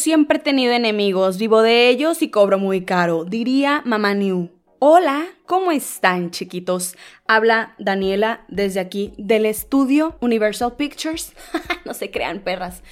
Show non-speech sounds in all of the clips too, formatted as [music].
Siempre he tenido enemigos, vivo de ellos y cobro muy caro, diría Mamá New. Hola, ¿cómo están chiquitos? Habla Daniela desde aquí del estudio Universal Pictures. [laughs] no se crean perras.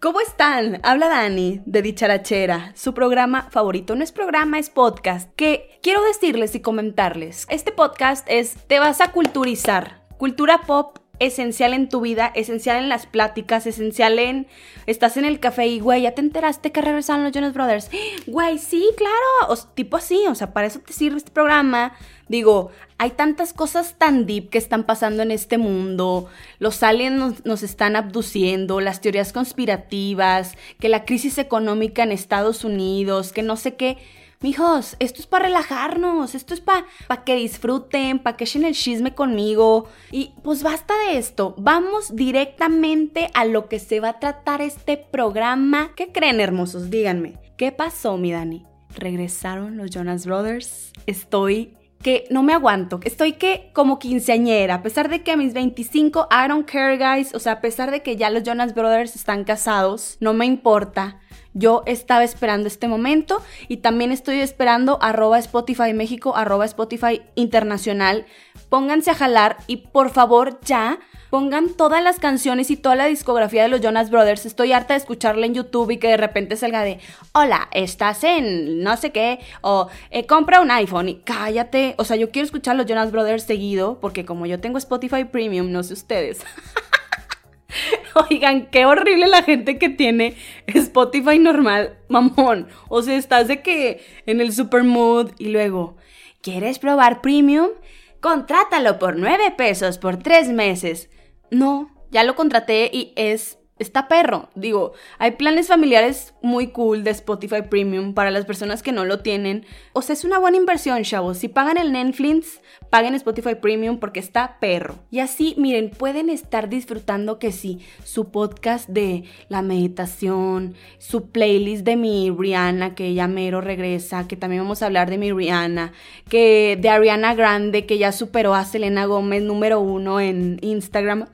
¿Cómo están? Habla Dani de Dicharachera, su programa favorito. No es programa, es podcast. Que quiero decirles y comentarles. Este podcast es Te vas a culturizar. Cultura pop esencial en tu vida, esencial en las pláticas, esencial en... Estás en el café y, güey, ya te enteraste que regresaron los Jonas Brothers. [gasps] Güey, sí, claro. O, tipo así, o sea, para eso te sirve este programa. Digo, hay tantas cosas tan deep que están pasando en este mundo. Los aliens nos, nos están abduciendo, las teorías conspirativas, que la crisis económica en Estados Unidos, que no sé qué Mijos, esto es para relajarnos, esto es para pa que disfruten, para que echen el chisme conmigo. Y pues basta de esto, vamos directamente a lo que se va a tratar este programa. ¿Qué creen, hermosos? Díganme. ¿Qué pasó, mi Dani? ¿Regresaron los Jonas Brothers? Estoy que no me aguanto. Estoy que como quinceañera, a pesar de que a mis 25, I don't care, guys. O sea, a pesar de que ya los Jonas Brothers están casados, no me importa. Yo estaba esperando este momento y también estoy esperando arroba Spotify México, arroba Spotify Internacional. Pónganse a jalar y por favor ya pongan todas las canciones y toda la discografía de los Jonas Brothers. Estoy harta de escucharla en YouTube y que de repente salga de, hola, estás en no sé qué, o eh, compra un iPhone y cállate. O sea, yo quiero escuchar los Jonas Brothers seguido porque como yo tengo Spotify Premium, no sé ustedes. [laughs] [laughs] Oigan, qué horrible la gente que tiene Spotify normal, mamón. O sea, estás de que en el super mood y luego, ¿quieres probar premium? Contrátalo por 9 pesos por 3 meses. No, ya lo contraté y es está perro. Digo, hay planes familiares muy cool de Spotify Premium para las personas que no lo tienen. O sea, es una buena inversión, chavos. Si pagan el Netflix, paguen Spotify Premium porque está perro. Y así, miren, pueden estar disfrutando que sí, su podcast de la meditación, su playlist de mi Rihanna, que ya mero regresa, que también vamos a hablar de mi Rihanna, que de Ariana Grande, que ya superó a Selena Gómez número uno en Instagram,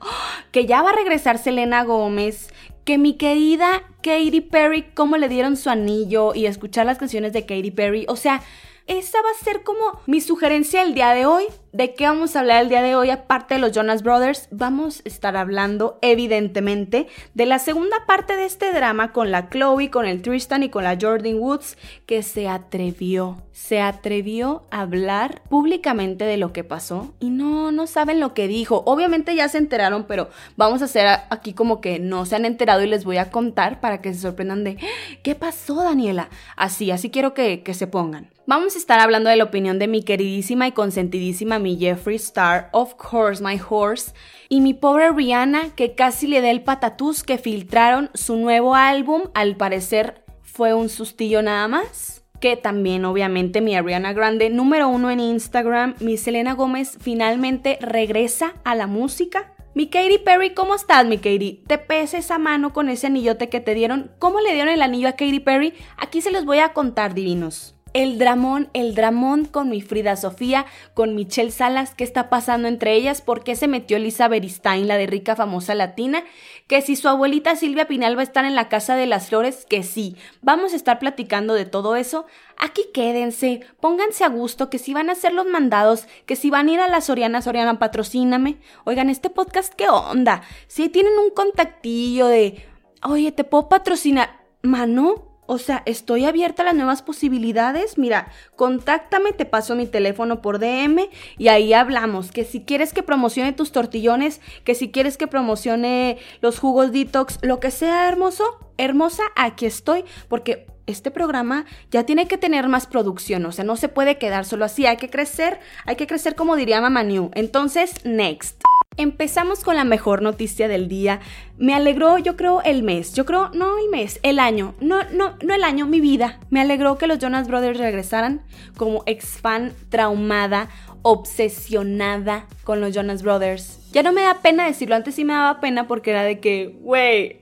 que ya va a regresar Selena Gómez. Que mi querida Katy Perry, cómo le dieron su anillo y escuchar las canciones de Katy Perry, o sea, esa va a ser como mi sugerencia el día de hoy. ¿De qué vamos a hablar el día de hoy? Aparte de los Jonas Brothers, vamos a estar hablando, evidentemente, de la segunda parte de este drama con la Chloe, con el Tristan y con la Jordan Woods, que se atrevió, se atrevió a hablar públicamente de lo que pasó y no, no saben lo que dijo. Obviamente ya se enteraron, pero vamos a hacer aquí como que no se han enterado y les voy a contar para que se sorprendan de ¿qué pasó, Daniela? Así, así quiero que, que se pongan. Vamos a estar hablando de la opinión de mi queridísima y consentidísima mi Jeffree Star, of course my horse, y mi pobre Rihanna que casi le da el patatús que filtraron su nuevo álbum, al parecer fue un sustillo nada más. Que también obviamente mi Ariana Grande número uno en Instagram, mi Selena Gómez finalmente regresa a la música. Mi Katy Perry, ¿cómo estás, mi Katy? ¿Te pesa esa mano con ese anillote que te dieron? ¿Cómo le dieron el anillo a Katy Perry? Aquí se los voy a contar, divinos el dramón, el dramón con mi Frida Sofía, con Michelle Salas, qué está pasando entre ellas, por qué se metió Lisa Beristain, la de rica famosa latina, que si su abuelita Silvia Pinal va a estar en la Casa de las Flores, que sí, vamos a estar platicando de todo eso. Aquí quédense, pónganse a gusto, que si van a hacer los mandados, que si van a ir a la Soriana, Soriana, patrocíname. Oigan, este podcast, ¿qué onda? Si tienen un contactillo de, oye, ¿te puedo patrocinar? Mano, o sea, estoy abierta a las nuevas posibilidades. Mira, contáctame, te paso mi teléfono por DM y ahí hablamos. Que si quieres que promocione tus tortillones, que si quieres que promocione los jugos detox, lo que sea hermoso, hermosa, aquí estoy. Porque este programa ya tiene que tener más producción. O sea, no se puede quedar solo así. Hay que crecer, hay que crecer como diría Mama New. Entonces, next. Empezamos con la mejor noticia del día. Me alegró, yo creo, el mes. Yo creo, no el mes, el año. No, no, no el año, mi vida. Me alegró que los Jonas Brothers regresaran como ex fan traumada, obsesionada con los Jonas Brothers. Ya no me da pena decirlo, antes sí me daba pena porque era de que, güey,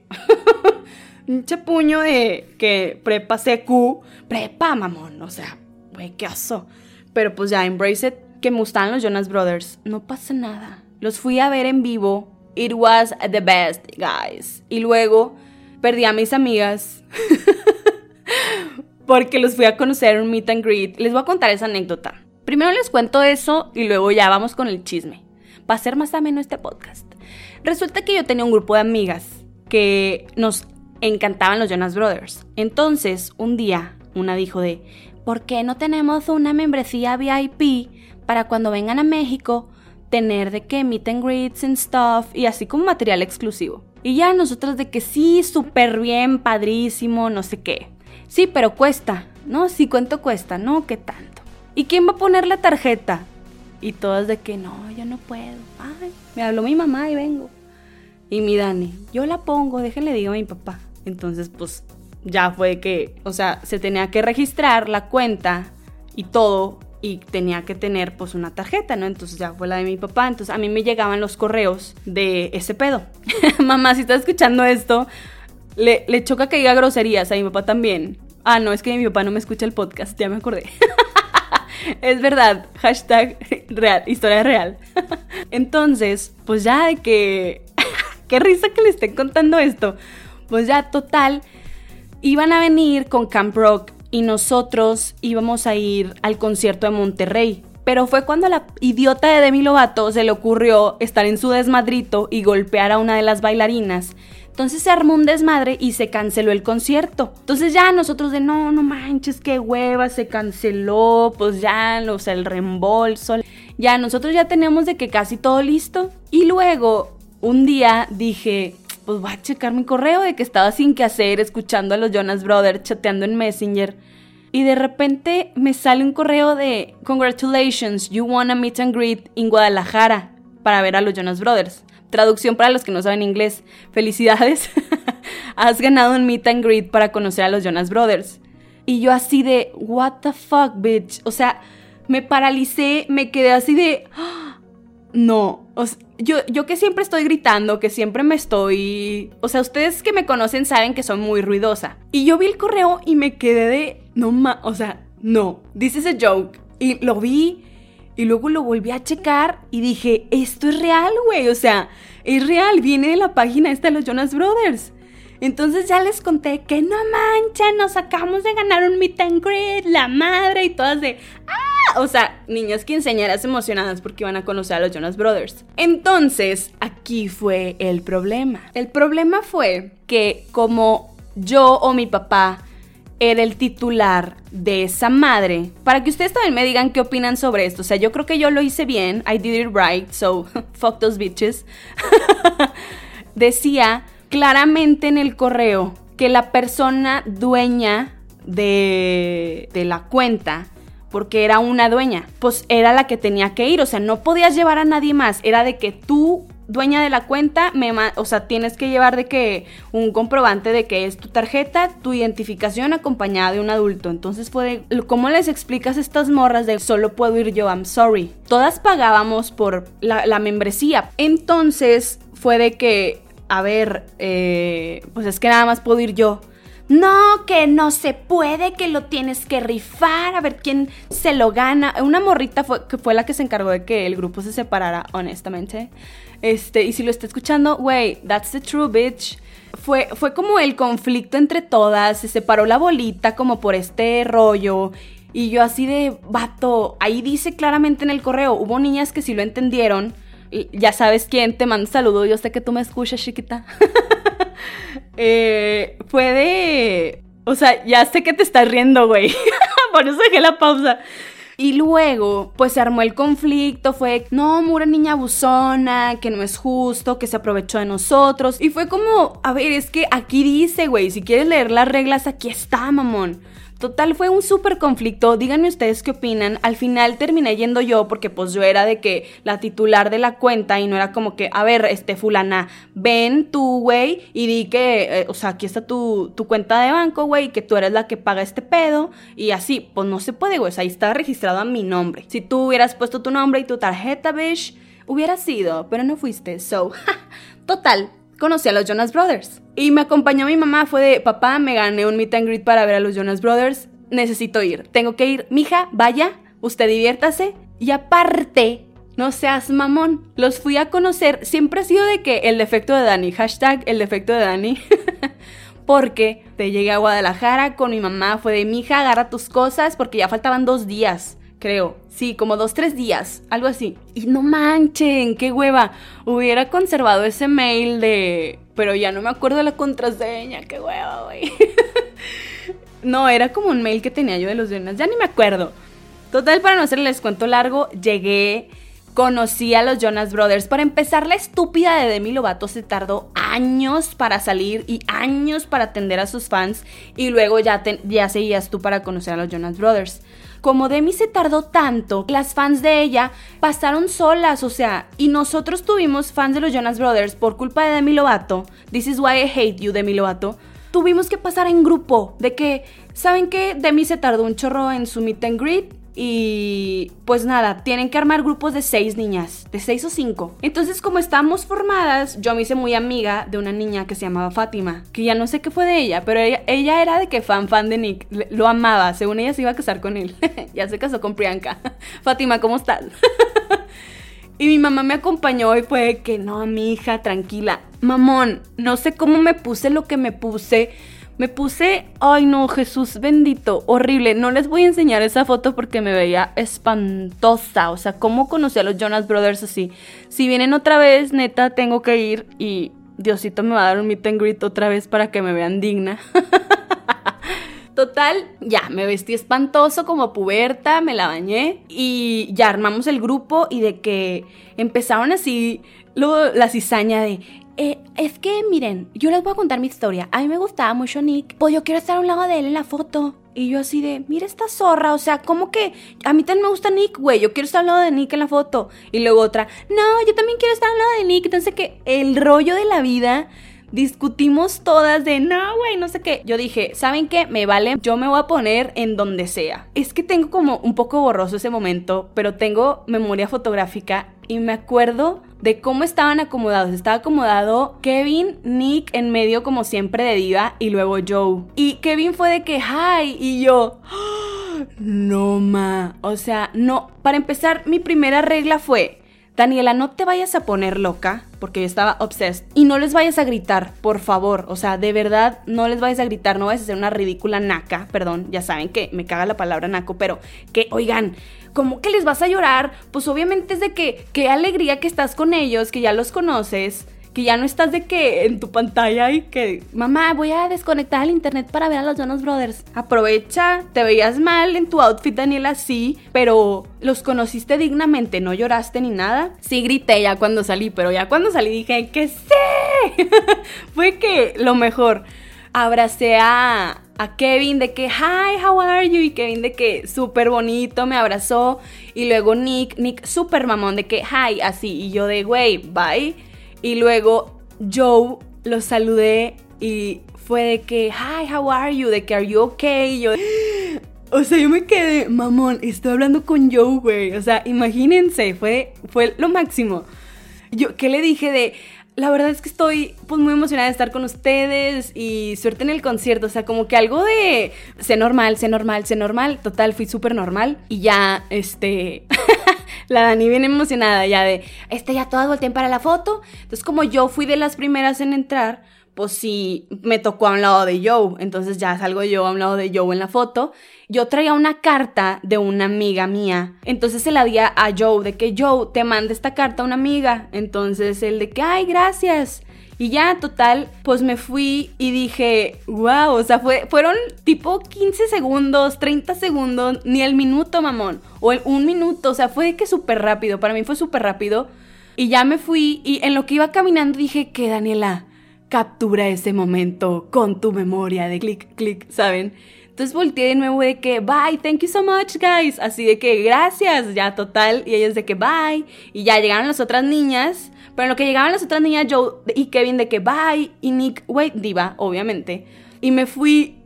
[laughs] un puño de que prepa CQ, prepa, mamón, o sea, güey, qué oso. Pero pues ya, embrace it, que me gustan los Jonas Brothers. No pasa nada los fui a ver en vivo. It was the best, guys. Y luego perdí a mis amigas [laughs] porque los fui a conocer en un meet and greet. Les voy a contar esa anécdota. Primero les cuento eso y luego ya vamos con el chisme. Va a ser más ameno este podcast. Resulta que yo tenía un grupo de amigas que nos encantaban los Jonas Brothers. Entonces, un día, una dijo de, ¿por qué no tenemos una membresía VIP para cuando vengan a México tener de que meet and greets and stuff y así como material exclusivo? Y ya nosotros de que sí, súper bien, padrísimo, no sé qué. Sí, pero cuesta. No, sí, ¿cuánto cuesta? No, ¿qué tanto? ¿Y quién va a poner la tarjeta? Y todas de que no, yo no puedo. Ay, me habló mi mamá y vengo. Y mi Dani, yo la pongo, déjenle digo a mi papá. Entonces, pues ya fue que, o sea, se tenía que registrar la cuenta y todo y tenía que tener pues una tarjeta, ¿no? Entonces ya fue la de mi papá, entonces a mí me llegaban los correos de ese pedo. [laughs] Mamá, si estás escuchando esto, le, le choca que diga groserías a mi papá también. Ah, no, es que mi papá no me escucha el podcast, ya me acordé. [laughs] es verdad, hashtag real, historia real. [laughs] Entonces, pues ya de que... Qué risa que le estén contando esto. Pues ya, total, iban a venir con Camp Rock y nosotros íbamos a ir al concierto de Monterrey. Pero fue cuando a la idiota de Demi Lovato se le ocurrió estar en su desmadrito y golpear a una de las bailarinas. Entonces se armó un desmadre y se canceló el concierto. Entonces ya nosotros de no, no manches, qué hueva, se canceló, pues ya, o sea, el reembolso. Ya nosotros ya teníamos de que casi todo listo. Y luego, un día dije, pues voy a checar mi correo de que estaba sin que hacer, escuchando a los Jonas Brothers, chateando en Messenger. Y de repente me sale un correo de Congratulations, you won a meet and greet en Guadalajara para ver a los Jonas Brothers. Traducción para los que no saben inglés. Felicidades. [laughs] Has ganado un meet and greet para conocer a los Jonas Brothers. Y yo así de, what the fuck, bitch. O sea, me paralicé, me quedé así de, no. Yo que siempre estoy gritando, que siempre me estoy... O sea, ustedes que me conocen saben que soy muy ruidosa. Y yo vi el correo y me quedé de... No ma... O sea, no. This is a joke. Y lo vi y luego lo volví a checar y dije, esto es real, güey. O sea, es real. Viene de la página esta de los Jonas Brothers. Entonces ya les conté que no mancha, nos acabamos de ganar un meet and greet, la madre y todas de... ¡Ah! O sea, niñas quinceañeras emocionadas porque iban a conocer a los Jonas Brothers. Entonces, aquí fue el problema. El problema fue que como yo o mi papá era el titular de esa madre, para que ustedes también me digan qué opinan sobre esto. O sea, yo creo que yo lo hice bien, I did it right, so [laughs] fuck those bitches. [laughs] Decía claramente en el correo que la persona dueña de, de la cuenta porque era una dueña, pues era la que tenía que ir, o sea, no podías llevar a nadie más, era de que tú dueña de la cuenta, me o sea, tienes que llevar de que un comprobante de que es tu tarjeta, tu identificación acompañada de un adulto. Entonces fue de, ¿cómo les explicas estas morras de solo puedo ir yo? I'm sorry. Todas pagábamos por la, membresía. Entonces fue de que, a ver, eh, pues es que nada más puedo ir yo. No, que no se puede, que lo tienes que rifar, a ver quién se lo gana. Una morrita fue, que fue la que se encargó de que el grupo se separara, honestamente. Este, y si lo está escuchando, wey, that's the true bitch. Fue, fue como el conflicto entre todas, se separó la bolita como por este rollo. Y yo así de, vato, ahí dice claramente en el correo, hubo niñas que sí lo entendieron. Ya sabes quién, te manda saludo, yo sé que tú me escuchas, chiquita. [laughs] eh, fue de... O sea, ya sé que te estás riendo, güey. [laughs] Por eso dejé la pausa. Y luego, pues se armó el conflicto, fue, no, mura niña buzona, que no es justo, que se aprovechó de nosotros. Y fue como, a ver, es que aquí dice, güey, si quieres leer las reglas, aquí está, mamón. Total, fue un súper conflicto. Díganme ustedes qué opinan. Al final terminé yendo yo porque pues yo era de que la titular de la cuenta y no era como que, a ver, este fulana, ven tú, güey, y di que, eh, o sea, aquí está tu, tu cuenta de banco, güey, que tú eres la que paga este pedo. Y así, pues no se puede, güey. O sea, ahí está registrado a mi nombre. Si tú hubieras puesto tu nombre y tu tarjeta, bitch, hubiera sido, pero no fuiste. So, [laughs] total, conocí a los Jonas Brothers. Y me acompañó mi mamá, fue de, papá, me gané un meet and greet para ver a los Jonas Brothers, necesito ir, tengo que ir. Mija, vaya, usted diviértase. Y aparte, no seas mamón, los fui a conocer, siempre ha sido de que el defecto de Dani, hashtag el defecto de Dani. [laughs] porque te llegué a Guadalajara con mi mamá, fue de mi hija, agarra tus cosas porque ya faltaban dos días creo. Sí, como dos, tres días, algo así. Y no manchen, qué hueva. Hubiera conservado ese mail de... Pero ya no me acuerdo la contraseña, qué hueva, güey. [laughs] no, era como un mail que tenía yo de los Jonas, ya ni me acuerdo. Total, para no hacerles cuento largo, llegué, conocí a los Jonas Brothers. Para empezar, la estúpida de Demi Lovato se tardó años para salir y años para atender a sus fans. Y luego ya, ya seguías tú para conocer a los Jonas Brothers como Demi se tardó tanto, las fans de ella pasaron solas, o sea, y nosotros tuvimos fans de los Jonas Brothers por culpa de Demi Lovato. This is why I hate you, Demi Lovato. Tuvimos que pasar en grupo, de que, ¿saben qué? Demi se tardó un chorro en su meet and greet y pues nada, tienen que armar grupos de seis niñas, de seis o cinco. Entonces, como estábamos formadas, yo me hice muy amiga de una niña que se llamaba Fátima, que ya no sé qué fue de ella, pero ella, era de que fan, fan de Nick, lo amaba, según ella se iba a casar con él. [laughs] ya se casó con Priyanka. [laughs] Fátima, ¿cómo estás? [laughs] y mi mamá me acompañó y fue que no, mi hija, tranquila. Mamón, no sé cómo me puse lo que me puse me puse, ay no, Jesús bendito, horrible. No les voy a enseñar esa foto porque me veía espantosa. O sea, ¿cómo conocí a los Jonas Brothers así? Si vienen otra vez, neta, tengo que ir y Diosito me va a dar un meet and greet otra vez para que me vean digna. [laughs] Total, ya, me vestí espantoso como puberta, me la bañé y ya armamos el grupo y de que empezaron así luego la cizaña de eh, es que miren, yo les voy a contar mi historia. A mí me gustaba mucho Nick, pues yo quiero estar a un lado de él en la foto. Y yo así de, mira esta zorra, o sea, ¿cómo que? A mí también me gusta Nick, güey, yo quiero estar al lado de Nick en la foto. Y luego otra, no, yo también quiero estar al lado de Nick. Entonces que el rollo de la vida discutimos todas de no, güey, no sé qué. Yo dije, ¿saben qué? Me vale, yo me voy a poner en donde sea. Es que tengo como un poco borroso ese momento, pero tengo memoria fotográfica y me acuerdo de cómo estaban acomodados. Estaba acomodado Kevin, Nick en medio como siempre de diva y luego Joe. Y Kevin fue de que, hi, y yo, ¡Ah! no ma. O sea, no, para empezar, mi primera regla fue, Daniela, no te vayas a poner loca, porque yo estaba obsessed. Y no les vayas a gritar, por favor. O sea, de verdad, no les vayas a gritar, no vayas a ser una ridícula naca. Perdón, ya saben que me caga la palabra naco, pero que, oigan, ¿cómo que les vas a llorar? Pues obviamente es de que, qué alegría que estás con ellos, que ya los conoces que ya no estás de que en tu pantalla y que, mamá, voy a desconectar el internet para ver a los Jonas Brothers. Aprovecha, te veías mal en tu outfit, Daniela, sí, pero los conociste dignamente, no lloraste ni nada. Sí grité ya cuando salí, pero ya cuando salí dije que sí. [laughs] Fue que lo mejor. Abracé a, a Kevin de que, hi, how are you? Y Kevin de que súper bonito, me abrazó. Y luego Nick, Nick súper mamón de que, hi, así. Y yo de, güey, bye. Y luego Joe lo saludé y fue de que, hi, how are you? De que, are you okay? yo, [gasps] o sea, yo me quedé, mamón, estoy hablando con Joe, güey. O sea, imagínense, fue, fue lo máximo. Yo, ¿qué le dije de, la verdad es que estoy pues muy emocionada de estar con ustedes y suerte en el concierto, o sea, como que algo de sé normal, sé normal, sé normal, total, fui súper normal y ya, este, [laughs] la Dani viene emocionada ya de, este, ya todas volteen para la foto, entonces como yo fui de las primeras en entrar, pues sí, me tocó a un lado de Joe, entonces ya salgo yo a un lado de Joe en la foto yo traía una carta de una amiga mía. Entonces se la di a Joe de que Joe te manda esta carta a una amiga. Entonces él de que, ay, gracias. Y ya, total, pues me fui y dije, wow, o sea, fue, fueron tipo 15 segundos, 30 segundos, ni el minuto, mamón. O el, un minuto, o sea, fue que súper rápido. Para mí fue súper rápido. Y ya me fui y en lo que iba caminando dije que, Daniela, captura ese momento con tu memoria de clic, clic, ¿saben? Entonces volteé de nuevo de que, bye, thank you so much, guys. Así de que, gracias, ya total. Y ellos de que, bye. Y ya llegaron las otras niñas. Pero en lo que llegaban las otras niñas, Joe y Kevin de que, bye. Y Nick, wait, diva, obviamente. Y me fui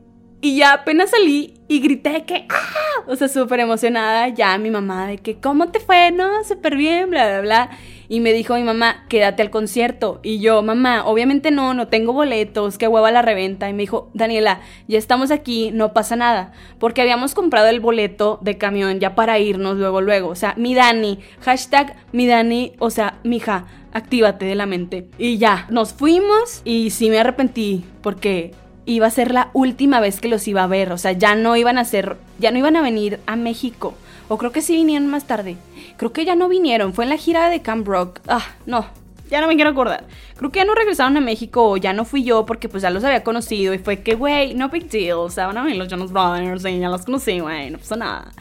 y ya apenas salí y grité que, ¡ah! O sea, súper emocionada. Ya mi mamá de que, ¿cómo te fue? No, súper bien, bla, bla, bla. Y me dijo mi mamá, quédate al concierto. Y yo, mamá, obviamente no, no tengo boletos, qué hueva la reventa. Y me dijo, Daniela, ya estamos aquí, no pasa nada. Porque habíamos comprado el boleto de camión ya para irnos luego, luego. O sea, mi Dani, hashtag mi Dani, o sea, mija, actívate de la mente. Y ya, nos fuimos y sí me arrepentí porque iba a ser la última vez que los iba a ver, o sea, ya no iban a ser, ya no iban a venir a México. O creo que sí vinieron más tarde. Creo que ya no vinieron, fue en la gira de Camp Rock. Ah, no, ya no me quiero acordar. Creo que ya no regresaron a México o ya no fui yo porque pues ya los había conocido y fue que, güey, no big deal, o sea, van a venir los Jonas Brothers y ya los conocí, güey, no pasa nada.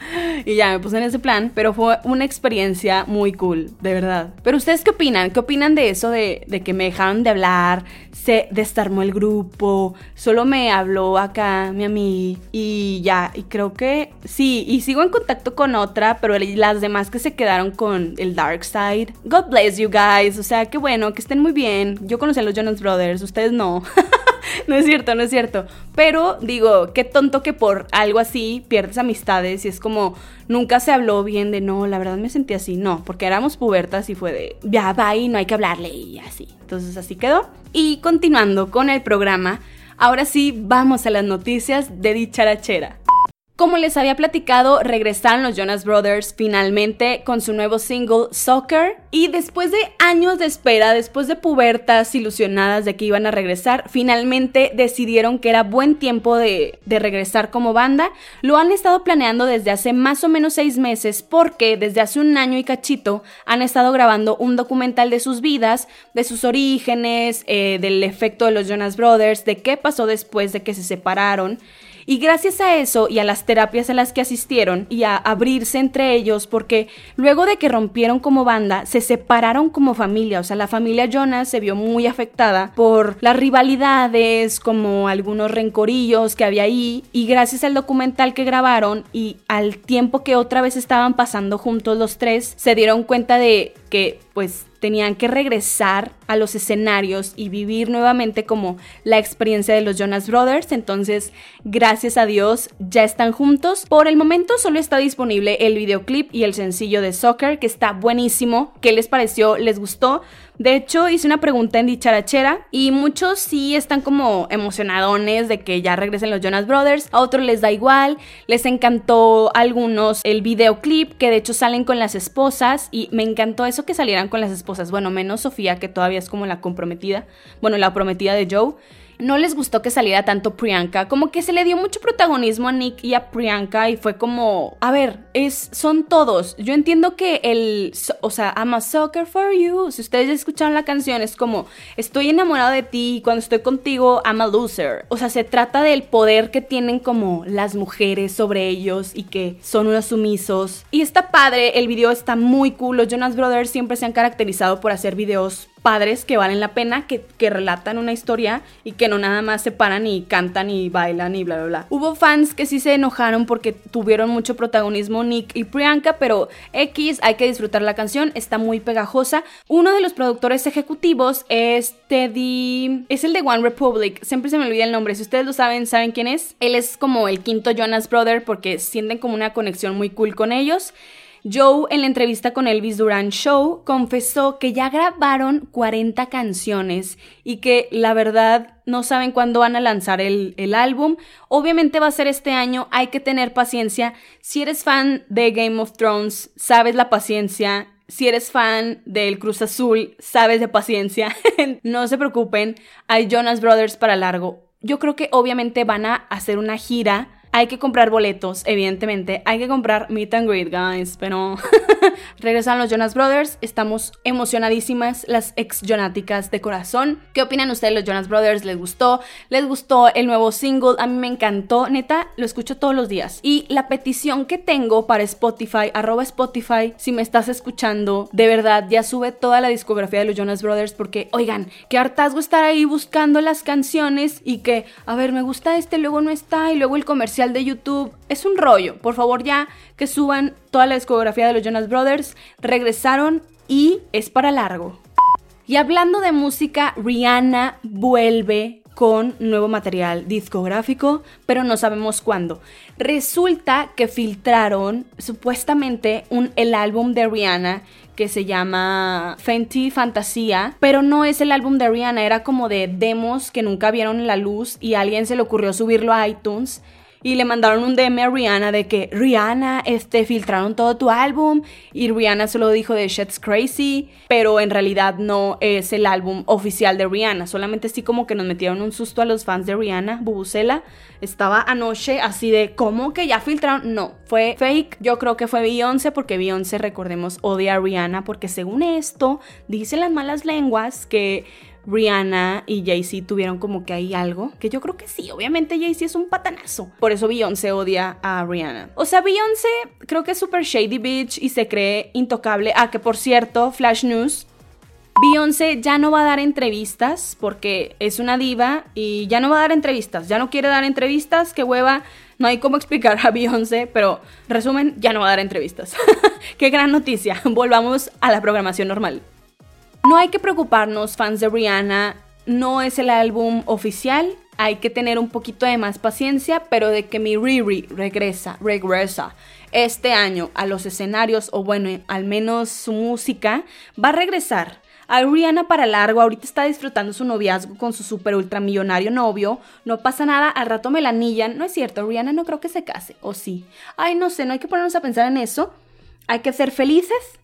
Y ya me puse en ese plan, pero fue una experiencia muy cool, de verdad. Pero ustedes qué opinan? ¿Qué opinan de eso de, de que me dejaron de hablar, se desarmó el grupo, solo me habló acá mi amiga y ya, y creo que sí, y sigo en contacto con otra, pero las demás que se quedaron con el Dark Side. God bless you guys, o sea, qué bueno, que estén muy bien yo conocí a los Jonas Brothers, ustedes no. [laughs] no es cierto, no es cierto. Pero digo, qué tonto que por algo así pierdes amistades y es como nunca se habló bien de no, la verdad me sentí así. No, porque éramos pubertas y fue de ya va y no hay que hablarle y así. Entonces así quedó. Y continuando con el programa, ahora sí vamos a las noticias de dicharachera. Como les había platicado, regresaron los Jonas Brothers finalmente con su nuevo single Soccer y después de años de espera, después de pubertas ilusionadas de que iban a regresar, finalmente decidieron que era buen tiempo de, regresar como banda. Lo han estado planeando desde hace más o menos seis meses porque desde hace un año y cachito han estado grabando un documental de sus vidas, de sus orígenes, eh, del efecto de los Jonas Brothers, de qué pasó después de que se separaron. Y gracias a eso y a las terapias a las que asistieron y a abrirse entre ellos, porque luego de que rompieron como banda, se separaron como familia. O sea, la familia Jonas se vio muy afectada por las rivalidades, como algunos rencorillos que había ahí. Y gracias al documental que grabaron y al tiempo que otra vez estaban pasando juntos los tres, se dieron cuenta de que pues tenían que regresar a los escenarios y vivir nuevamente como la experiencia de los Jonas Brothers. Entonces, gracias a Dios, ya están juntos. Por el momento solo está disponible el videoclip y el sencillo de Soccer, que está buenísimo. ¿Qué les pareció? ¿Les gustó? De hecho, hice una pregunta en dicharachera y muchos sí están como emocionadones de que ya regresen los Jonas Brothers, a otros les da igual, les encantó algunos el videoclip que de hecho salen con las esposas y me encantó eso que salieran con las esposas, bueno, menos Sofía que todavía es como la comprometida, bueno, la prometida de Joe no les gustó que saliera tanto Priyanka, como que se le dio mucho protagonismo a Nick y a Priyanka y fue como, a ver, es son todos. Yo entiendo que el, o sea, I'm a sucker for you. Si ustedes ya escucharon la canción es como, estoy enamorado de ti y cuando estoy contigo I'm a loser. O sea, se trata del poder que tienen como las mujeres sobre ellos y que son unos sumisos. Y está padre, el video está muy cool. Los Jonas Brothers siempre se han caracterizado por hacer videos padres que valen la pena, que, que, relatan una historia y que no nada más se paran y cantan y bailan y bla, bla, bla. Hubo fans que sí se enojaron porque tuvieron mucho protagonismo Nick y Priyanka, pero X, hay que disfrutar la canción, está muy pegajosa. Uno de los productores ejecutivos es Teddy, es el de One Republic, siempre se me olvida el nombre, si ustedes lo saben, ¿saben quién es? Él es como el quinto Jonas Brother porque sienten como una conexión muy cool con ellos. Joe en la entrevista con Elvis Duran Show confesó que ya grabaron 40 canciones y que la verdad no saben cuándo van a lanzar el, el, álbum. Obviamente va a ser este año, hay que tener paciencia. Si eres fan de Game of Thrones, sabes la paciencia. Si eres fan del Cruz Azul, sabes de paciencia. [laughs] no se preocupen, hay Jonas Brothers para largo. Yo creo que obviamente van a hacer una gira hay que comprar boletos, evidentemente. Hay que comprar meet and greet, guys. Pero [laughs] regresan los Jonas Brothers. Estamos emocionadísimas, las ex Jonáticas de corazón. ¿Qué opinan ustedes los Jonas Brothers? ¿Les gustó? ¿Les gustó el nuevo single? A mí me encantó. Neta, lo escucho todos los días. Y la petición que tengo para Spotify, arroba Spotify, si me estás escuchando, de verdad, ya sube toda la discografía de los Jonas Brothers. Porque, oigan, qué hartazgo estar ahí buscando las canciones y que, a ver, me gusta este, luego no está, y luego el comercial de YouTube. Es un rollo. Por favor, ya que suban toda la discografía de los Jonas Brothers. Regresaron y es para largo. Y hablando de música, Rihanna vuelve con nuevo material discográfico, pero no sabemos cuándo. Resulta que filtraron supuestamente el álbum de Rihanna que se llama Fenty Fantasía, pero no es el álbum de Rihanna, era como de demos que nunca vieron la luz y a alguien se le ocurrió subirlo a iTunes y le mandaron un DM a Rihanna de que Rihanna, este, filtraron todo tu álbum y Rihanna solo dijo de Shit's Crazy, pero en realidad no es el álbum oficial de Rihanna, solamente así como que nos metieron un susto a los fans de Rihanna, Bubucela, estaba anoche así de, ¿cómo que ya filtraron? No, fue fake, yo creo que fue Beyoncé porque Beyoncé, recordemos, odia a Rihanna porque según esto, dicen las malas lenguas que Rihanna y Jay-Z tuvieron como que hay algo, que yo creo que sí, obviamente Jay-Z es un patanazo. Por eso Beyoncé odia a Rihanna. O sea, Beyoncé creo que es super shady bitch y se cree intocable. Ah, que por cierto, Flash News, Beyoncé ya no va a dar entrevistas porque es una diva y ya no va a dar entrevistas, ya no quiere dar entrevistas, qué hueva, no hay cómo explicar a Beyoncé, pero resumen, ya no va a dar entrevistas. [laughs] qué gran noticia, volvamos a la programación normal. No hay que preocuparnos, fans de Rihanna, no es el álbum oficial, hay que tener un poquito de más paciencia, pero de que mi Riri regresa, regresa este año a los escenarios, o bueno, al menos su música, va a regresar. A Rihanna para largo, ahorita está disfrutando su noviazgo con su super ultramillonario novio. No pasa nada, al rato me la anillan. No es cierto, Rihanna no creo que se case, o sí. Ay, no sé, no hay que ponernos a pensar en eso. Hay que ser felices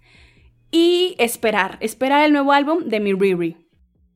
y esperar, esperar el nuevo álbum de mi Riri.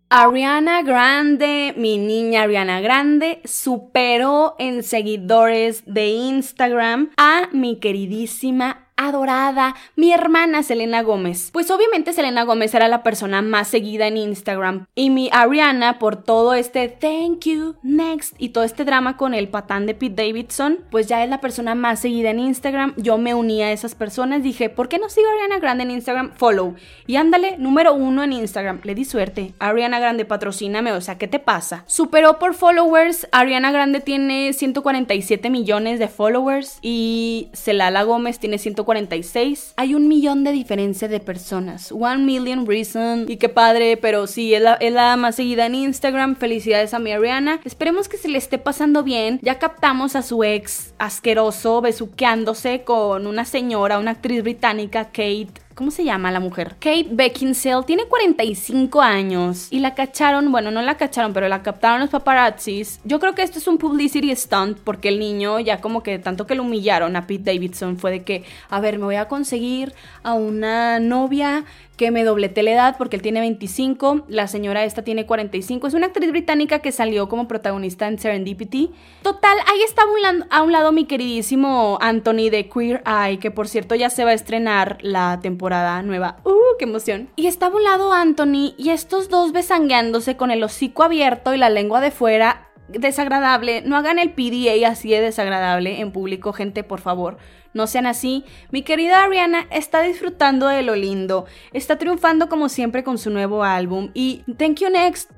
Ariana Grande, mi niña Ariana Grande, superó en seguidores de Instagram a mi queridísima adorada, mi hermana Selena Gómez. Pues obviamente Selena Gómez era la persona más seguida en Instagram y mi Ariana por todo este thank you, next y todo este drama con el patán de Pete Davidson, pues ya es la persona más seguida en Instagram. Yo me uní a esas personas, dije, ¿por qué no sigo a Ariana Grande en Instagram? Follow. Y ándale, número uno en Instagram. Le di suerte. Ariana Grande, patrocíname, o sea, ¿qué te pasa? Superó por followers. Ariana Grande tiene 147 millones de followers y Selena Gómez tiene 140 46. Hay un millón de diferencia de personas. One million reason. Y qué padre, pero sí, es la, más seguida en Instagram. Felicidades a mi Ariana. Esperemos que se le esté pasando bien. Ya captamos a su ex asqueroso besuqueándose con una señora, una actriz británica, Kate ¿Cómo se llama la mujer? Kate Beckinsale tiene 45 años y la cacharon, bueno, no la cacharon, pero la captaron los paparazzis. Yo creo que esto es un publicity stunt porque el niño ya como que tanto que lo humillaron a Pete Davidson fue de que, a ver, me voy a conseguir a una novia que me doblete la edad porque él tiene 25, la señora esta tiene 45. Es una actriz británica que salió como protagonista en Serendipity. Total, ahí está a un, lado, mi queridísimo Anthony de Queer Eye, que por cierto ya se va a estrenar la temporada nueva. ¡Uh, qué emoción! Y está a un lado Anthony y estos dos besangueándose con el hocico abierto y la lengua de fuera. Desagradable. No hagan el PDA así de desagradable en público, gente, por favor no sean así. Mi querida Ariana está disfrutando de lo lindo, está triunfando como siempre con su nuevo álbum y Thank You Next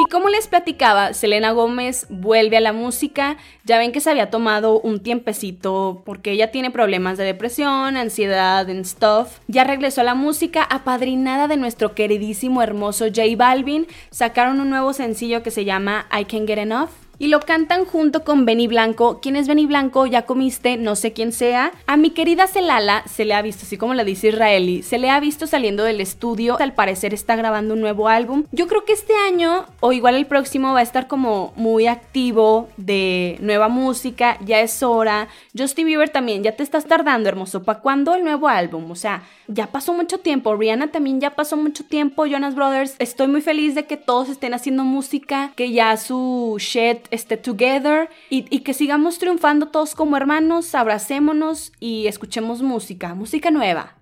y como les platicaba, Selena Gómez vuelve a la música. Ya ven que se había tomado un tiempecito porque ella tiene problemas de depresión, ansiedad and stuff. Ya regresó a la música, apadrinada de nuestro queridísimo hermoso J Balvin. Sacaron un nuevo sencillo que se llama I Can Get Enough y lo cantan junto con Benny Blanco. ¿Quién es Benny Blanco? Ya comiste, no sé quién sea. A mi querida Celala se le ha visto, así como la dice Israeli, se le ha visto saliendo del estudio. Al parecer está grabando un nuevo álbum. Yo creo que este año, o igual el próximo, va a estar como muy activo de nueva música. Ya es hora. Justin Bieber también, ya te estás tardando, hermoso. ¿Para cuándo el nuevo álbum? O sea, ya pasó mucho tiempo. Rihanna también ya pasó mucho tiempo. Jonas Brothers. Estoy muy feliz de que todos estén haciendo música, que ya su shit esté together y, y que sigamos triunfando todos como hermanos, abracémonos y escuchemos música, música nueva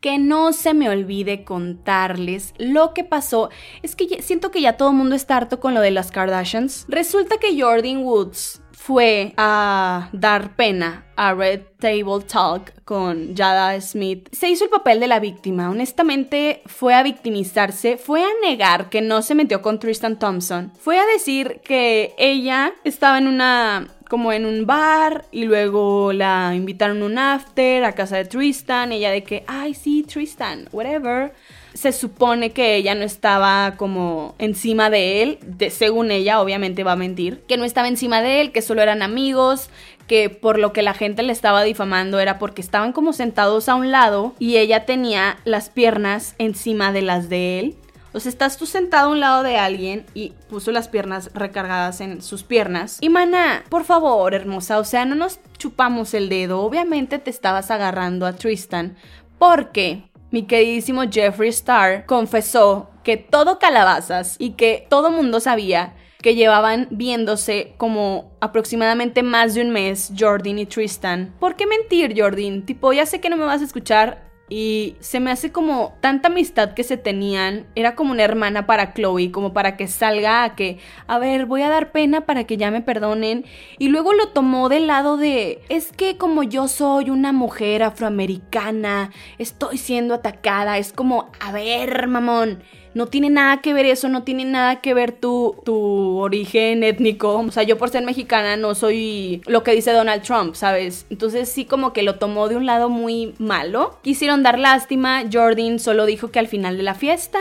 que no se me olvide contarles lo que pasó. Es que siento que ya todo el mundo está harto con lo de las Kardashians. Resulta que Jordan Woods fue a dar pena a Red Table Talk con Jada Smith. Se hizo el papel de la víctima. Honestamente, fue a victimizarse, fue a negar que no se metió con Tristan Thompson. Fue a decir que ella estaba en una como en un bar y luego la invitaron un after a casa de Tristan. ella de que, ay, sí, Tristan, whatever se supone que ella no estaba como encima de él, de, según ella, obviamente va a mentir, que no estaba encima de él, que solo eran amigos, que por lo que la gente le estaba difamando era porque estaban como sentados a un lado y ella tenía las piernas encima de las de él. O sea, estás tú sentado a un lado de alguien y puso las piernas recargadas en sus piernas. Y mana, por favor, hermosa, o sea, no nos chupamos el dedo. Obviamente te estabas agarrando a Tristan porque mi queridísimo Jeffree Star confesó que todo calabazas y que todo mundo sabía que llevaban viéndose como aproximadamente más de un mes Jordan y Tristan. ¿Por qué mentir, Jordan? Tipo, ya sé que no me vas a escuchar, y se me hace como tanta amistad que se tenían. Era como una hermana para Chloe, como para que salga a que, a ver, voy a dar pena para que ya me perdonen. Y luego lo tomó del lado de, es que como yo soy una mujer afroamericana, estoy siendo atacada. Es como, a ver, mamón no tiene nada que ver eso, no tiene nada que ver tu, tu origen étnico. O sea, yo por ser mexicana no soy lo que dice Donald Trump, ¿sabes? Entonces sí como que lo tomó de un lado muy malo. Quisieron dar lástima, Jordan solo dijo que al final de la fiesta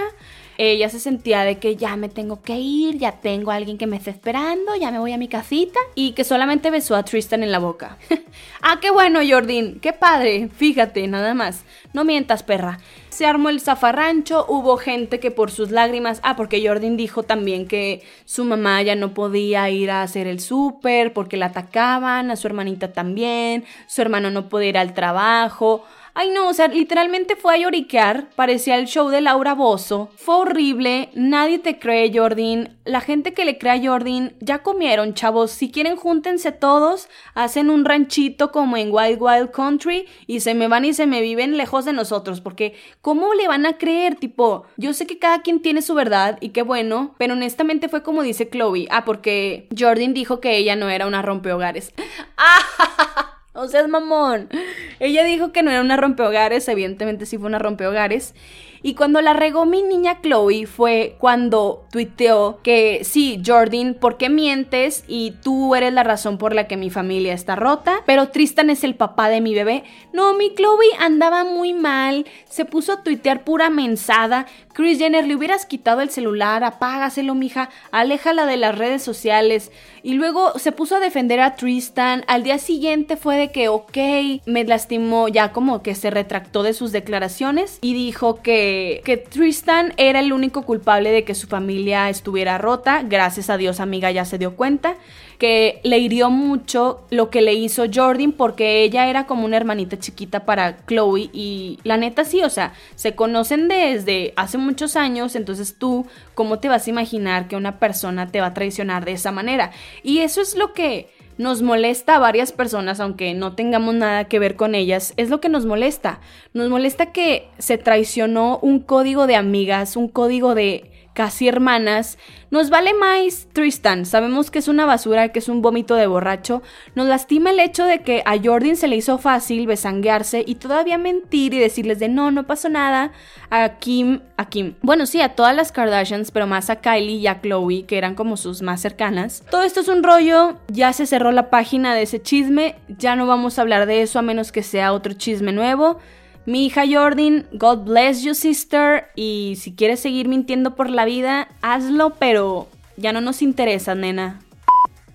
ella se sentía de que ya me tengo que ir, ya tengo a alguien que me está esperando, ya me voy a mi casita y que solamente besó a Tristan en la boca. [laughs] ah, qué bueno, Jordan, qué padre, fíjate, nada más. No mientas, perra. Se armó el zafarrancho, hubo gente que por sus lágrimas, ah, porque Jordan dijo también que su mamá ya no podía ir a hacer el súper porque la atacaban, a su hermanita también, su hermano no podía ir al trabajo. Ay, no, o sea, literalmente fue a lloriquear. Parecía el show de Laura Bozo. Fue horrible. Nadie te cree, Jordan. La gente que le cree a Jordan ya comieron, chavos. Si quieren, júntense todos. Hacen un ranchito como en Wild Wild Country y se me van y se me viven lejos de nosotros. Porque, ¿cómo le van a creer? Tipo, yo sé que cada quien tiene su verdad y qué bueno, pero honestamente fue como dice Chloe. Ah, porque Jordan dijo que ella no era una rompehogares. [laughs] ¡Ah! O sea, es mamón. Ella dijo que no era una rompehogares, evidentemente sí fue una rompehogares. Y cuando la regó mi niña Chloe fue cuando tuiteó que sí, Jordan, ¿por qué mientes? Y tú eres la razón por la que mi familia está rota, pero Tristan es el papá de mi bebé. No, mi Chloe andaba muy mal, se puso a tuitear pura mensada. Chris Jenner, le hubieras quitado el celular, apágaselo, mija, aléjala de las redes sociales. Y luego se puso a defender a Tristan. Al día siguiente fue de que, ok, me lastimó, ya como que se retractó de sus declaraciones y dijo que que, Tristan era el único culpable de que su familia estuviera rota. Gracias a Dios, amiga, ya se dio cuenta. Que le hirió mucho lo que le hizo Jordan porque ella era como una hermanita chiquita para Chloe. Y la neta sí, o sea, se conocen desde hace muchos años. Entonces tú, ¿cómo te vas a imaginar que una persona te va a traicionar de esa manera? Y eso es lo que nos molesta a varias personas, aunque no tengamos nada que ver con ellas, es lo que nos molesta. Nos molesta que se traicionó un código de amigas, un código de casi hermanas. Nos vale más Tristan, sabemos que es una basura, que es un vómito de borracho. Nos lastima el hecho de que a Jordan se le hizo fácil besanguearse y todavía mentir y decirles de no, no pasó nada. A Kim, a Kim. Bueno, sí, a todas las Kardashians, pero más a Kylie y a Chloe, que eran como sus más cercanas. Todo esto es un rollo, ya se cerró la página de ese chisme, ya no vamos a hablar de eso a menos que sea otro chisme nuevo. Mi hija Jordan, God bless you sister, y si quieres seguir mintiendo por la vida, hazlo, pero ya no nos interesa, nena.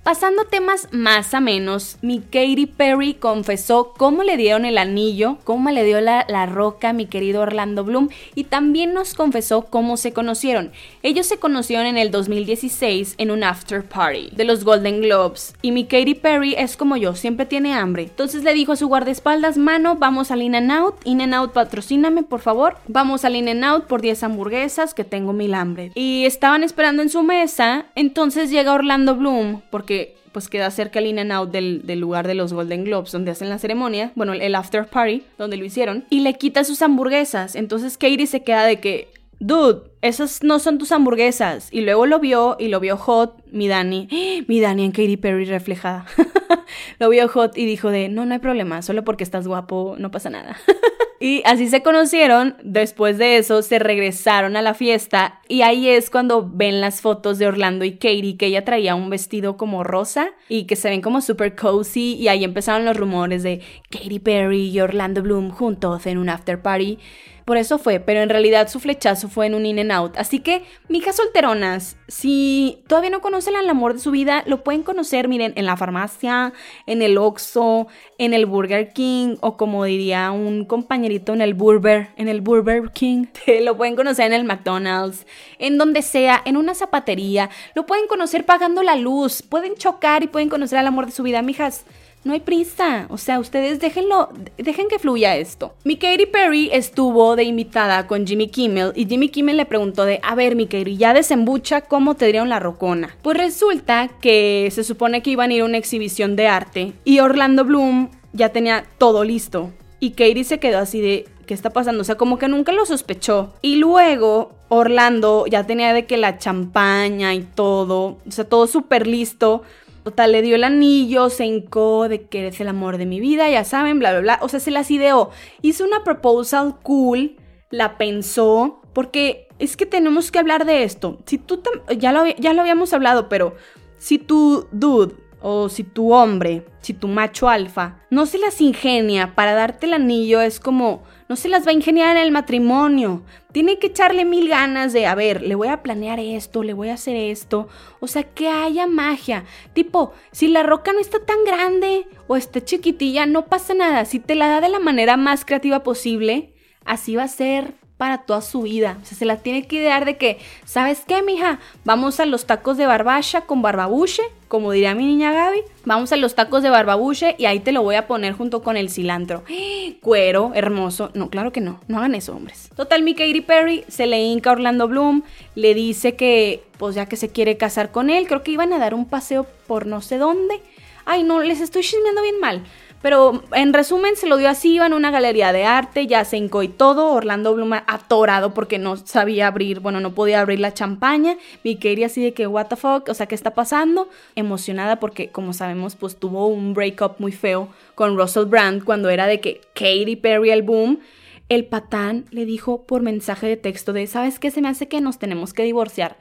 Pasando temas más a menos, mi Katy Perry confesó cómo le dieron el anillo, cómo le dio la, la, roca a mi querido Orlando Bloom y también nos confesó cómo se conocieron. Ellos se conocieron en el 2016 en un after party de los Golden Globes y mi Katy Perry es como yo, siempre tiene hambre. Entonces le dijo a su guardaespaldas, mano, vamos al In and Out, In and Out patrocíname por favor, vamos al In and Out por 10 hamburguesas que tengo mil hambre. Y estaban esperando en su mesa, entonces llega Orlando Bloom porque pues queda cerca el in and out del, lugar de los Golden Globes donde hacen la ceremonia, bueno, el after party donde lo hicieron, y le quita sus hamburguesas. Entonces Katie se queda de que, dude, esas no son tus hamburguesas. Y luego lo vio y lo vio Hot, mi Dani, [gasps] mi Dani en Katy Perry reflejada. [laughs] lo vio Hot y dijo de, no, no hay problema, solo porque estás guapo, no pasa nada. [laughs] Y así se conocieron, después de eso se regresaron a la fiesta y ahí es cuando ven las fotos de Orlando y Katie, que ella traía un vestido como rosa y que se ven como super cozy y ahí empezaron los rumores de Katy Perry y Orlando Bloom juntos en un after party. Por eso fue, pero en realidad su flechazo fue en un in and Así que, mijas solteronas, si todavía no conocen el amor de su vida, lo pueden conocer, miren, en la farmacia, en el Oxxo, en el Burger King, o como diría un compañerito en el Burger, en el Burger King. [laughs] lo pueden conocer en el McDonald's, en donde sea, en una zapatería. Lo pueden conocer pagando la luz. Pueden chocar y pueden conocer el amor de su vida, mijas no hay prisa. O sea, ustedes déjenlo, dejen que fluya esto. Mi Katy Perry estuvo de invitada con Jimmy Kimmel y Jimmy Kimmel le preguntó de, a ver, mi Katy, ya desembucha, ¿cómo te dieron la rocona? Pues resulta que se supone que iban a ir a una exhibición de arte y Orlando Bloom ya tenía todo listo. Y Katy se quedó así de, ¿qué está pasando? O sea, como que nunca lo sospechó. Y luego Orlando ya tenía de que la champaña y todo, o sea, todo súper listo Total, le dio el anillo, se hincó de que eres el amor de mi vida, ya saben, bla, bla, bla. O sea, se las ideó. Hizo una proposal cool, la pensó, porque es que tenemos que hablar de esto. Si tú, ya lo, ya lo habíamos hablado, pero si tu dude o si tu hombre, si tu macho alfa, no se las ingenia para darte el anillo, es como no se las va a ingeniar en el matrimonio. Tiene que echarle mil ganas de, a ver, le voy a planear esto, le voy a hacer esto. O sea, que haya magia. Tipo, si la roca no está tan grande o está chiquitilla, no pasa nada. Si te la da de la manera más creativa posible, así va a ser para toda su vida. O sea, se la tiene que idear de que, ¿sabes qué, mija? Vamos a los tacos de barbacha con barbabuche, como diría mi niña Gaby. Vamos a los tacos de barbabuche y ahí te lo voy a poner junto con el cilantro. [gasps] Cuero, hermoso. No, claro que no. No hagan eso, hombres. Total, mi Katy Perry se le hinca a Orlando Bloom, le dice que, pues ya que se quiere casar con él, creo que iban a dar un paseo por no sé dónde. Ay, no, les estoy chismeando bien mal. Pero en resumen, se lo dio así, iba en una galería de arte, ya se hincó y todo. Orlando Bloom atorado porque no sabía abrir, bueno, no podía abrir la champaña. Katie así de que, what the fuck, o sea, ¿qué está pasando? Emocionada porque, como sabemos, pues tuvo un breakup muy feo con Russell Brand cuando era de que Katy Perry el boom el patán le dijo por mensaje de texto de, ¿sabes qué? Se me hace que nos tenemos que divorciar.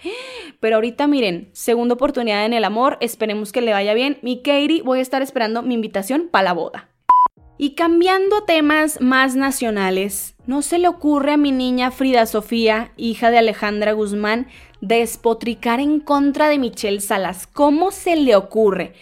Pero ahorita miren, segunda oportunidad en el amor, esperemos que le vaya bien. Mi Katie, voy a estar esperando mi invitación para la boda. Y cambiando temas más nacionales, ¿no se le ocurre a mi niña Frida Sofía, hija de Alejandra Guzmán, despotricar en contra de Michelle Salas? ¿Cómo se le ocurre?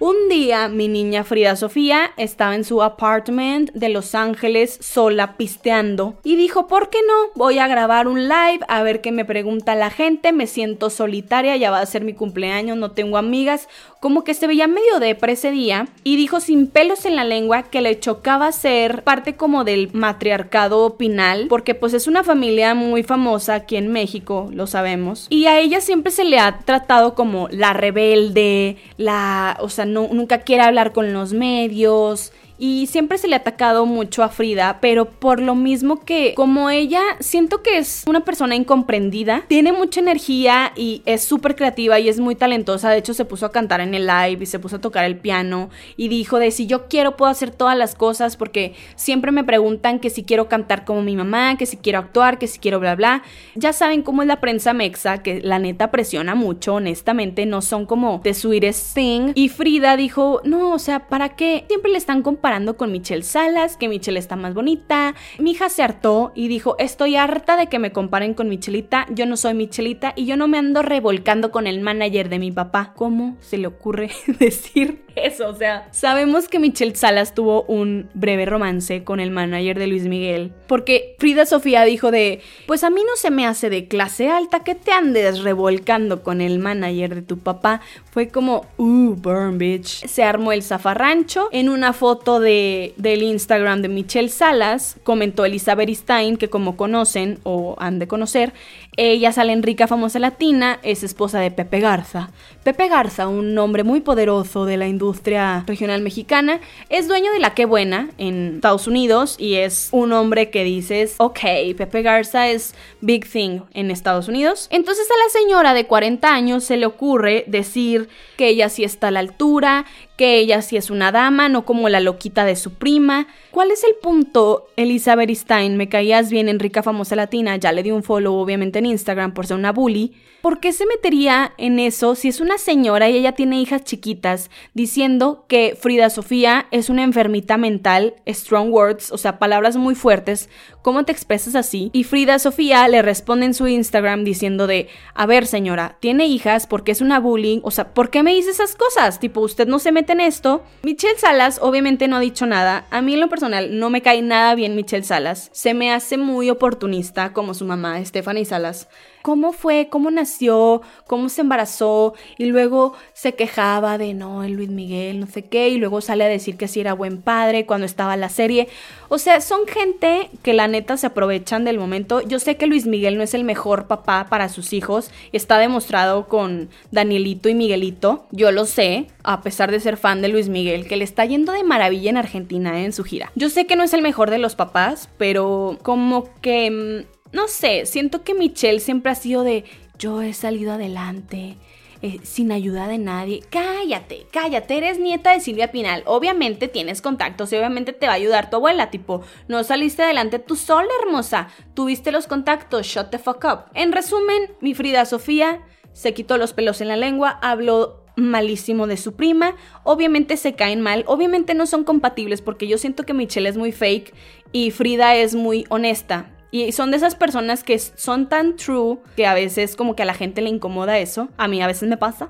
Un día mi niña Frida Sofía estaba en su apartment de Los Ángeles sola pisteando y dijo, ¿por qué no? Voy a grabar un live a ver qué me pregunta la gente, me siento solitaria, ya va a ser mi cumpleaños, no tengo amigas, como que se veía medio depre ese día y dijo sin pelos en la lengua que le chocaba ser parte como del matriarcado pinal, porque pues es una familia muy famosa aquí en México, lo sabemos, y a ella siempre se le ha tratado como la rebelde, la, o sea, no, nunca quiere hablar con los medios, y siempre se le ha atacado mucho a Frida, pero por lo mismo que como ella siento que es una persona incomprendida, tiene mucha energía y es súper creativa y es muy talentosa, de hecho se puso a cantar en el live y se puso a tocar el piano y dijo de si yo quiero puedo hacer todas las cosas porque siempre me preguntan que si quiero cantar como mi mamá, que si quiero actuar, que si quiero bla bla. Ya saben cómo es la prensa mexa, que la neta presiona mucho, honestamente, no son como the sweetest thing. Y Frida dijo, no, o sea, ¿para qué? Siempre le están comparando comparando con Michelle Salas, que Michelle está más bonita. Mi hija se hartó y dijo, estoy harta de que me comparen con Michelita, yo no soy Michelita y yo no me ando revolcando con el manager de mi papá. ¿Cómo se le ocurre [laughs] decir eso? O sea, sabemos que Michelle Salas tuvo un breve romance con el manager de Luis Miguel, porque Frida Sofía dijo de, pues a mí no se me hace de clase alta que te andes revolcando con el manager de tu papá. Fue como, uh, burn bitch. Se armó el zafarrancho en una foto de, del Instagram de Michelle Salas, comentó Elizabeth Stein, que como conocen o han de conocer, ella sale en rica famosa latina, es esposa de Pepe Garza. Pepe Garza, un hombre muy poderoso de la industria regional mexicana, es dueño de La Qué Buena en Estados Unidos y es un hombre que dices, ok, Pepe Garza es big thing en Estados Unidos. Entonces a la señora de 40 años se le ocurre decir que ella sí está a la altura, que ella sí es una dama, no como la loquita de su prima. ¿Cuál es el punto, Elizabeth Stein? Me caías bien en Rica Famosa Latina, ya le di un follow obviamente en Instagram por ser una bully. ¿Por qué se metería en eso si es una señora y ella tiene hijas chiquitas diciendo que Frida Sofía es una enfermita mental, strong words, o sea, palabras muy fuertes, ¿cómo te expresas así? Y Frida Sofía le responde en su Instagram diciendo de, a ver señora, tiene hijas porque es una bullying, o sea, ¿por qué me dice esas cosas? Tipo, usted no se mete en esto. Michelle Salas obviamente no ha dicho nada. A mí en lo personal no me cae nada bien Michelle Salas. Se me hace muy oportunista como su mamá, Stephanie Salas cómo fue, cómo nació, cómo se embarazó y luego se quejaba de no, el Luis Miguel, no sé qué, y luego sale a decir que sí era buen padre cuando estaba la serie. O sea, son gente que la neta se aprovechan del momento. Yo sé que Luis Miguel no es el mejor papá para sus hijos, está demostrado con Danielito y Miguelito, yo lo sé, a pesar de ser fan de Luis Miguel, que le está yendo de maravilla en Argentina ¿eh? en su gira. Yo sé que no es el mejor de los papás, pero como que mm, no sé, siento que Michelle siempre ha sido de yo he salido adelante. Eh, sin ayuda de nadie. Cállate, cállate, eres nieta de Silvia Pinal. Obviamente tienes contactos y obviamente te va a ayudar tu abuela. Tipo, no saliste adelante tú sola, hermosa. Tuviste los contactos, shut the fuck up. En resumen, mi Frida Sofía se quitó los pelos en la lengua, habló malísimo de su prima. Obviamente se caen mal, obviamente no son compatibles porque yo siento que Michelle es muy fake y Frida es muy honesta. Y son de esas personas que son tan true que a veces como que a la gente le incomoda eso. A mí a veces me pasa.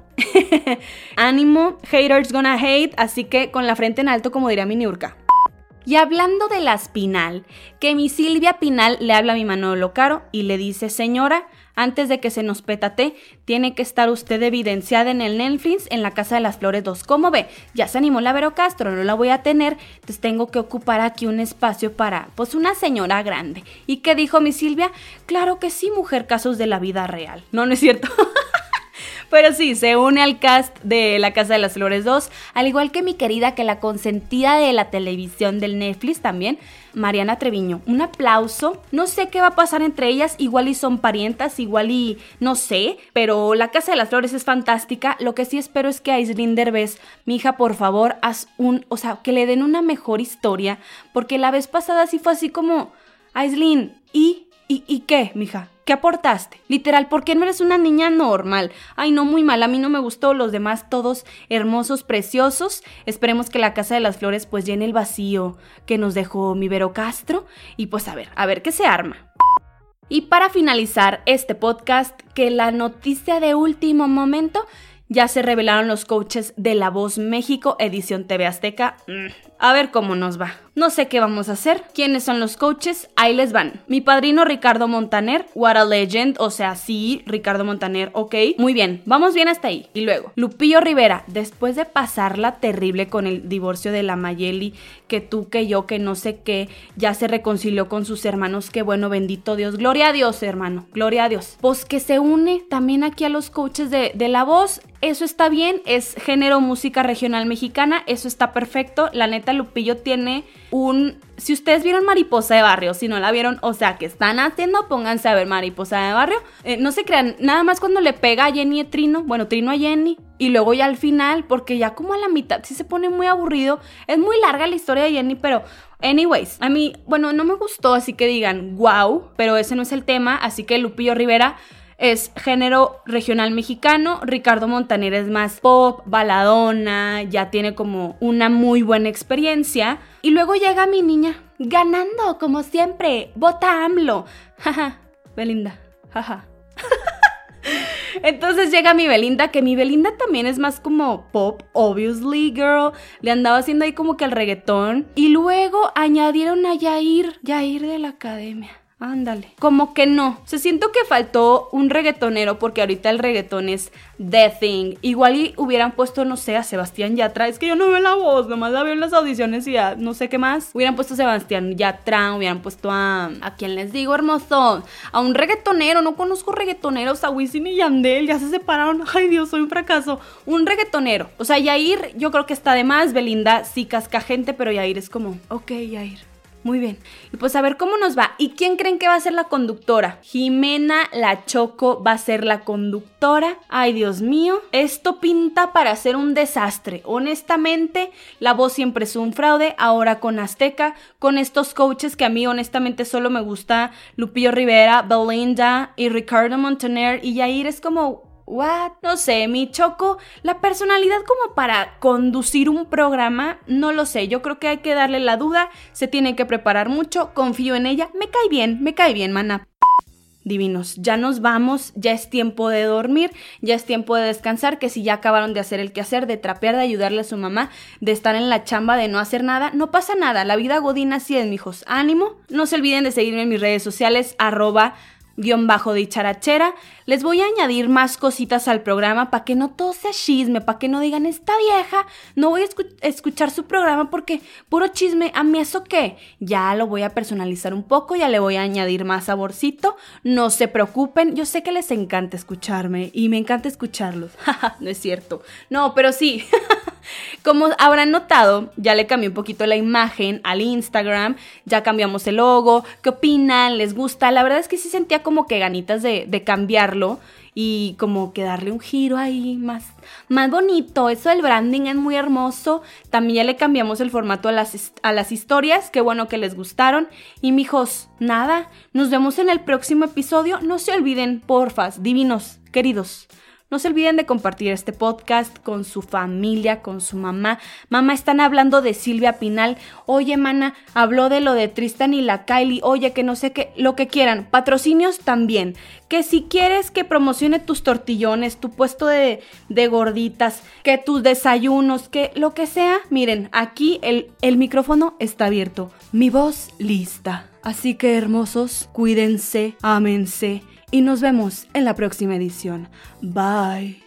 [laughs] Ánimo, haters gonna hate, así que con la frente en alto como diría mi Niurka. Y hablando de las Pinal, que mi Silvia Pinal le habla a mi Manolo Caro y le dice, señora, antes de que se nos petate, tiene que estar usted evidenciada en el Netflix en la Casa de las Flores 2. ¿Cómo ve? Ya se animó la Vero Castro, no la voy a tener, entonces tengo que ocupar aquí un espacio para, pues, una señora grande. ¿Y qué dijo mi Silvia? Claro que sí, mujer, casos de la vida real. No, no es cierto. [laughs] Pero sí, se une al cast de La Casa de las Flores 2, al igual que mi querida, que la consentida de la televisión del Netflix también, Mariana Treviño. Un aplauso. No sé qué va a pasar entre ellas, igual y son parientas, igual y no sé, pero La Casa de las Flores es fantástica. Lo que sí espero es que a Aislinn Derbez, mi hija, por favor, haz un, o sea, que le den una mejor historia, porque la vez pasada sí fue así como, Aislinn, ¿y? ¿Y, ¿Y qué, mija? ¿Qué aportaste? Literal, ¿por qué no eres una niña normal? Ay, no, muy mal, a mí no me gustó, los demás todos hermosos, preciosos. Esperemos que la Casa de las Flores pues llene el vacío que nos dejó mi Vero Castro y pues a ver, a ver qué se arma. Y para finalizar este podcast, que la noticia de último momento ya se revelaron los coaches de La Voz México, edición TV Azteca. Mm, a ver cómo nos va. No sé qué vamos a hacer. ¿Quiénes son los coaches? Ahí les van. Mi padrino Ricardo Montaner, What a Legend, o sea, sí, Ricardo Montaner, ok. Muy bien, vamos bien hasta ahí. Y luego, Lupillo Rivera, después de pasarla terrible con el divorcio de la Mayeli, que tú, que yo, que no sé qué, ya se reconcilió con sus hermanos, qué bueno, bendito Dios. Gloria a Dios, hermano, gloria a Dios. Pues que se une también aquí a los coaches de, de la voz. Eso está bien, es género música regional mexicana, eso está perfecto. La neta, Lupillo tiene un... Si ustedes vieron Mariposa de Barrio, si no la vieron, o sea, que están haciendo, pónganse a ver Mariposa de Barrio. Eh, no se crean, nada más cuando le pega a Jenny y Trino, bueno, Trino a Jenny, y luego ya al final, porque ya como a la mitad sí se pone muy aburrido. Es muy larga la historia de Jenny, pero anyways, a mí, bueno, no me gustó, así que digan, wow, pero ese no es el tema, así que Lupillo Rivera es género regional mexicano. Ricardo Montaner es más pop, baladona, ya tiene como una muy buena experiencia. Y luego llega mi niña, ganando como siempre, vota AMLO. [laughs] Jaja, Belinda, jaja. [laughs] Entonces llega mi Belinda, que mi Belinda también es más como pop, obviously, girl. Le andaba haciendo ahí como que el reggaetón. Y luego añadieron a Yair, Yair de la academia. Ándale. Como que no. Se siento que faltó un reggaetonero porque ahorita el reggaetón es the thing. Igual hubieran puesto, no sé, a Sebastián Yatra. Es que yo no veo la voz, nomás la veo en las audiciones y ya no sé qué más. Hubieran puesto a Sebastián Yatra, hubieran puesto a... ¿A quién les digo, hermoso? A un reggaetonero. No conozco reggaetoneros. A Wisin y Yandel ya se separaron. [laughs] Ay, Dios, soy un fracaso. Un reggaetonero. O sea, Yair yo creo que está de más. Belinda sí casca gente, pero Yair es como, ok, Yair Muy bien. Y pues a ver cómo nos va. ¿Y quién creen que va a ser la conductora? Jimena La Choco va a ser la conductora. Ay, Dios mío. Esto pinta para ser un desastre. Honestamente, la voz siempre es un fraude. Ahora con Azteca, con estos coaches que a mí honestamente solo me gusta Lupillo Rivera, Belinda y Ricardo Montaner y Yair es como What? No sé, mi Choco, la personalidad como para conducir un programa, no lo sé, yo creo que hay que darle la duda, se tiene que preparar mucho, confío en ella, me cae bien, me cae bien, mana. Divinos, ya nos vamos, ya es tiempo de dormir, ya es tiempo de descansar, que si ya acabaron de hacer el quehacer, de trapear, de ayudarle a su mamá, de estar en la chamba, de no hacer nada, no pasa nada, la vida godina así es, mijos, ánimo, no se olviden de seguirme en mis redes sociales, arroba guion bajo de charachera. Les voy a añadir más cositas al programa para que no todo sea chisme, para que no digan, esta vieja, no voy a escuchar su programa porque puro chisme, ¿a mí eso qué? Ya lo voy a personalizar un poco, ya le voy a añadir más saborcito. No se preocupen, yo sé que les encanta escucharme y me encanta escucharlos. [laughs] no es cierto. No, pero sí. [laughs] Como habrán notado, ya le cambié un poquito la imagen al Instagram, ya cambiamos el logo. ¿Qué opinan? ¿Les gusta? La verdad es que sí sentía como que ganitas de, cambiarlo y como que darle un giro ahí más, más bonito. Eso del branding es muy hermoso. También ya le cambiamos el formato a las, a las historias. Qué bueno que les gustaron. Y mijos, nada, nos vemos en el próximo episodio. No se olviden, porfas, divinos, queridos. No se olviden de compartir este podcast con su familia, con su mamá. Mamá, están hablando de Silvia Pinal. Oye, mana, habló de lo de Tristan y la Kylie. Oye, que no sé qué, lo que quieran. Patrocinios también. Que si quieres que promocione tus tortillones, tu puesto de, de gorditas, que tus desayunos, que lo que sea, miren, aquí el, el micrófono está abierto. Mi voz lista. Así que hermosos, cuídense, ámense y nos vemos en la próxima edición. Bye.